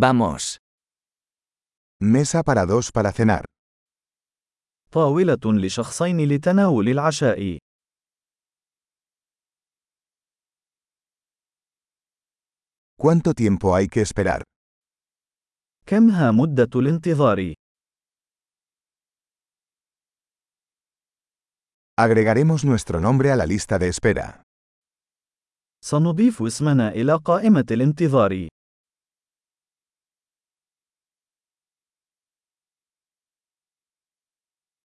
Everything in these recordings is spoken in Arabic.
Vamos. Mesa para dos para cenar. طاولة لشخصين لتناول العشاء. ¿Cuánto tiempo hay que esperar? كم ها مدة الانتظار؟ Agregaremos nuestro nombre a la lista de espera. سنضيف اسمنا إلى قائمة الانتظار.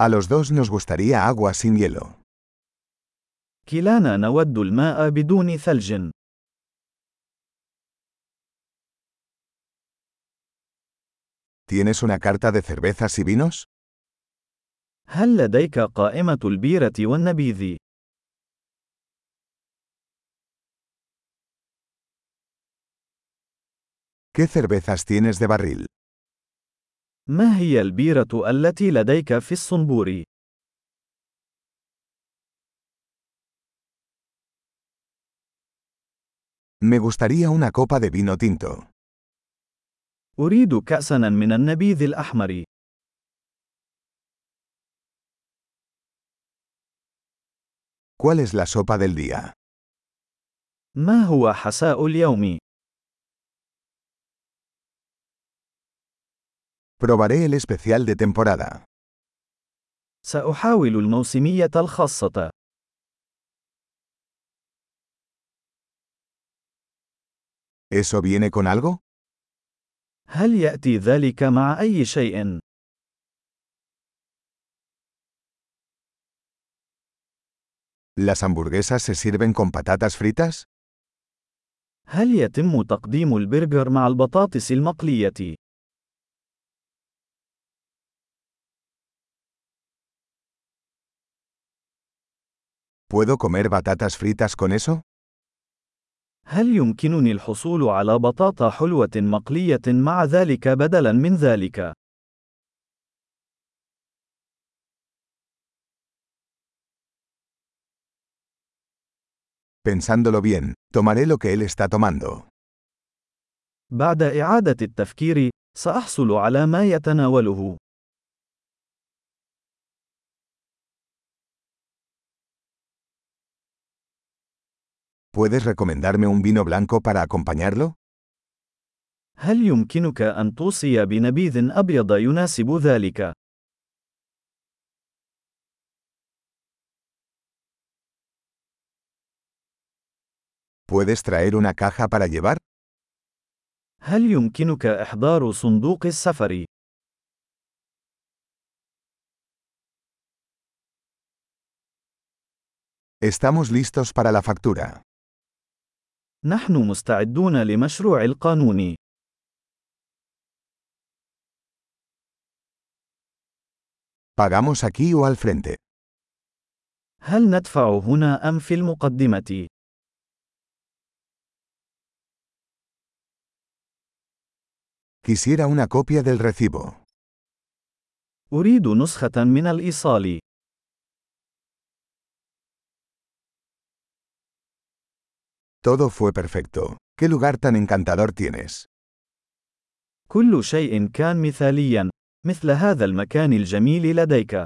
A los dos nos gustaría agua sin hielo. كلانا نود الماء بدون ثلج. ¿Tienes una carta de cervezas y vinos? هل لديك قائمة البيرة والنبيذ؟ ¿Qué cervezas tienes de barril? ما هي البيرة التي لديك في الصنبور؟ Me gustaría una copa de vino tinto. أريد كأساً من النبيذ الأحمر. ¿Cuál es la sopa del día? ما هو حساء اليوم؟ Probaré el especial de temporada. سأحاول الموسمية الخاصة. ¿Eso viene con algo? هل يأتي ذلك مع أي شيء؟ ¿Las hamburguesas se sirven con patatas fritas? هل يتم تقديم البرجر مع البطاطس المقلية؟ ¿Puedo comer batatas fritas con eso? هل يمكنني الحصول على بطاطا حلوة مقلية مع ذلك بدلاً من ذلك؟ Pensándolo bien, tomaré lo que él está tomando. بعد إعادة التفكير، سأحصل على ما يتناوله. ¿Puedes recomendarme un vino blanco para acompañarlo? هل يمكنك أن توصي بنبيذ أبيض يناسب ذلك؟ ¿Puedes traer una caja para llevar? هل يمكنك إحضار صندوق السفر؟ Estamos listos para la factura. نحن مستعدون لمشروع القانون. ¿Pagamos aquí o al frente? هل ندفع هنا أم في المقدمة؟ Quisiera una copia del recibo. أريد نسخة من الإيصال. Todo fue perfecto. ¿Qué lugar tan encantador tienes? كل شيء كان مثاليا، مثل هذا المكان الجميل لديك.